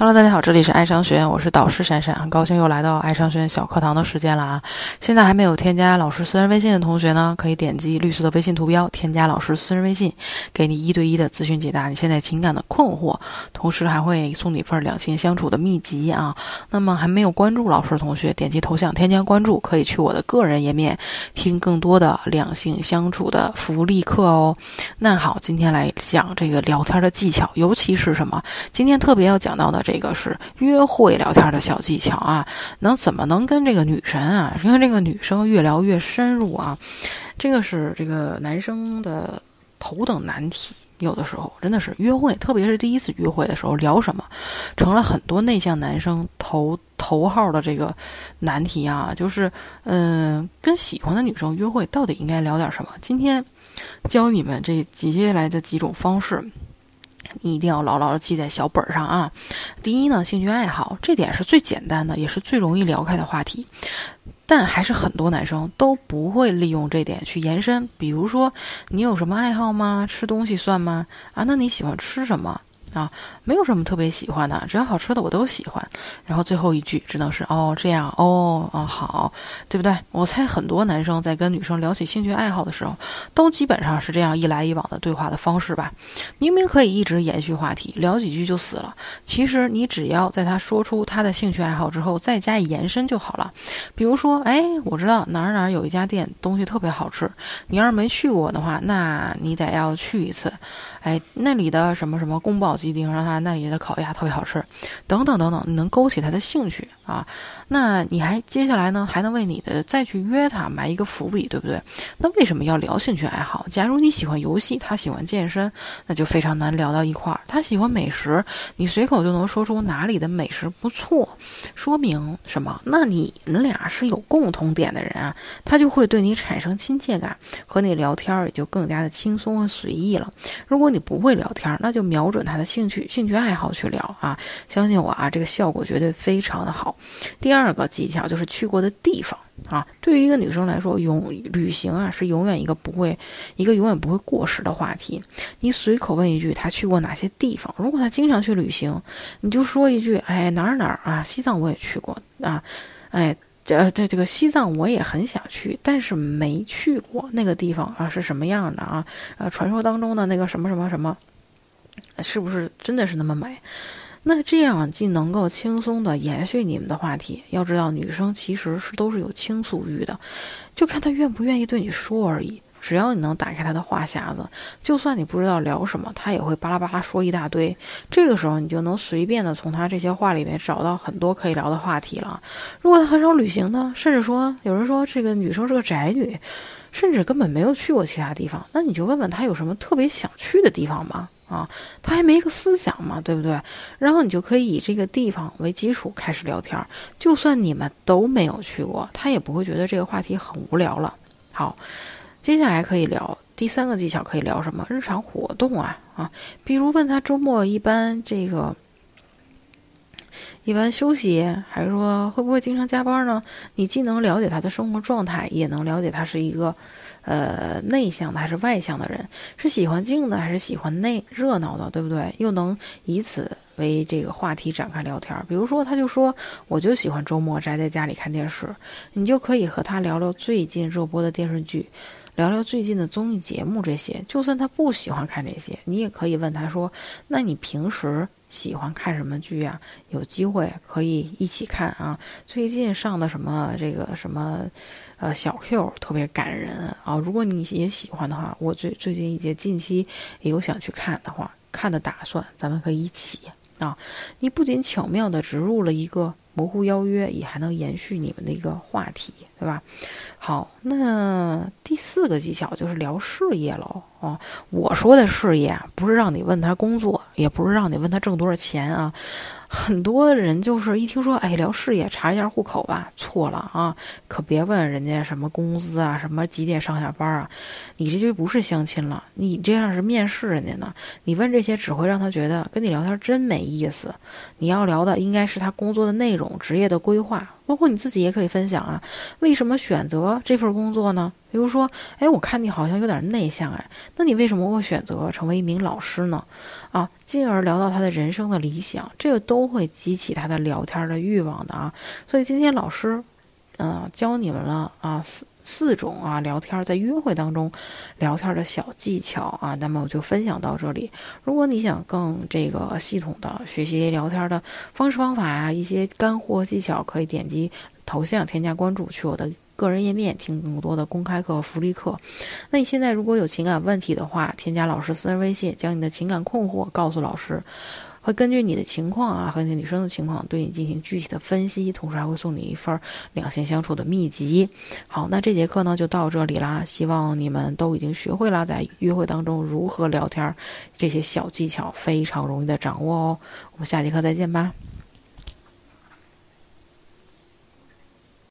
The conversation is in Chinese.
Hello，大家好，这里是爱商学院，我是导师闪闪，很高兴又来到爱商学院小课堂的时间了啊！现在还没有添加老师私人微信的同学呢，可以点击绿色的微信图标，添加老师私人微信，给你一对一的咨询解答你现在情感的困惑，同时还会送你一份两性相处的秘籍啊！那么还没有关注老师的同学，点击头像添加关注，可以去我的个人页面听更多的两性相处的福利课哦。那好，今天来讲这个聊天的技巧，尤其是什么？今天特别要讲到的。这个是约会聊天的小技巧啊，能怎么能跟这个女神啊，跟这个女生越聊越深入啊？这个是这个男生的头等难题。有的时候真的是约会，特别是第一次约会的时候，聊什么，成了很多内向男生头头号的这个难题啊。就是，嗯，跟喜欢的女生约会到底应该聊点什么？今天教你们这几接下来的几种方式。你一定要牢牢的记在小本上啊！第一呢，兴趣爱好，这点是最简单的，也是最容易聊开的话题，但还是很多男生都不会利用这点去延伸。比如说，你有什么爱好吗？吃东西算吗？啊，那你喜欢吃什么？啊，没有什么特别喜欢的，只要好吃的我都喜欢。然后最后一句只能是哦这样哦哦好，对不对？我猜很多男生在跟女生聊起兴趣爱好的时候，都基本上是这样一来一往的对话的方式吧。明明可以一直延续话题，聊几句就死了。其实你只要在他说出他的兴趣爱好之后，再加以延伸就好了。比如说，哎，我知道哪儿哪儿有一家店东西特别好吃，你要是没去过的话，那你得要去一次。哎，那里的什么什么宫保鸡丁，让他那里的烤鸭特别好吃，等等等等，你能勾起他的兴趣啊？那你还接下来呢，还能为你的再去约他埋一个伏笔，对不对？那为什么要聊兴趣爱好？假如你喜欢游戏，他喜欢健身，那就非常难聊到一块儿。他喜欢美食，你随口就能说出哪里的美食不错，说明什么？那你们俩是有共同点的人啊，他就会对你产生亲切感，和你聊天也就更加的轻松和随意了。如果你不会聊天，那就瞄准他的兴趣、兴趣爱好去聊啊，相信我啊，这个效果绝对非常的好。第二。个技巧就是去过的地方啊，对于一个女生来说，永旅行啊是永远一个不会，一个永远不会过时的话题。你随口问一句她去过哪些地方，如果她经常去旅行，你就说一句，哎哪儿哪儿啊，西藏我也去过啊，哎这这这个西藏我也很想去，但是没去过那个地方啊是什么样的啊？呃，传说当中的那个什么什么什么，是不是真的是那么美？那这样既能够轻松的延续你们的话题。要知道，女生其实是都是有倾诉欲的，就看她愿不愿意对你说而已。只要你能打开她的话匣子，就算你不知道聊什么，她也会巴拉巴拉说一大堆。这个时候，你就能随便的从她这些话里面找到很多可以聊的话题了。如果她很少旅行呢，甚至说有人说这个女生是个宅女，甚至根本没有去过其他地方，那你就问问她有什么特别想去的地方吗？啊，他还没个思想嘛，对不对？然后你就可以以这个地方为基础开始聊天，就算你们都没有去过，他也不会觉得这个话题很无聊了。好，接下来可以聊第三个技巧，可以聊什么？日常活动啊啊，比如问他周末一般这个一般休息，还是说会不会经常加班呢？你既能了解他的生活状态，也能了解他是一个。呃，内向的还是外向的人，是喜欢静的还是喜欢内热闹的，对不对？又能以此为这个话题展开聊天。比如说，他就说，我就喜欢周末宅在家里看电视，你就可以和他聊聊最近热播的电视剧，聊聊最近的综艺节目这些。就算他不喜欢看这些，你也可以问他说，那你平时喜欢看什么剧啊？有机会可以一起看啊。最近上的什么这个什么？呃，小 Q 特别感人啊！如果你也喜欢的话，我最最近一节近期也有想去看的话，看的打算，咱们可以一起啊！你不仅巧妙的植入了一个模糊邀约，也还能延续你们的一个话题，对吧？好，那第四个技巧就是聊事业喽。哦，我说的事业不是让你问他工作，也不是让你问他挣多少钱啊。很多人就是一听说，哎，聊事业，查一下户口吧，错了啊！可别问人家什么工资啊，什么几点上下班啊，你这就不是相亲了，你这样是面试人家呢。你问这些只会让他觉得跟你聊天真没意思。你要聊的应该是他工作的内容、职业的规划，包括你自己也可以分享啊，为什么选择这份工作呢？比如说，哎，我看你好像有点内向，哎，那你为什么会选择成为一名老师呢？啊，进而聊到他的人生的理想，这个都会激起他的聊天的欲望的啊。所以今天老师，嗯，教你们了啊四四种啊聊天在约会当中聊天的小技巧啊，那么我就分享到这里。如果你想更这个系统的学习聊天的方式方法啊，一些干货技巧，可以点击头像添加关注，去我的个人页面听更多的公开课、福利课。那你现在如果有情感问题的话，添加老师私人微信，将你的情感困惑告诉老师。会根据你的情况啊和你女生的情况对你进行具体的分析，同时还会送你一份两性相处的秘籍。好，那这节课呢就到这里啦，希望你们都已经学会了在约会当中如何聊天，这些小技巧非常容易的掌握哦。我们下节课再见吧。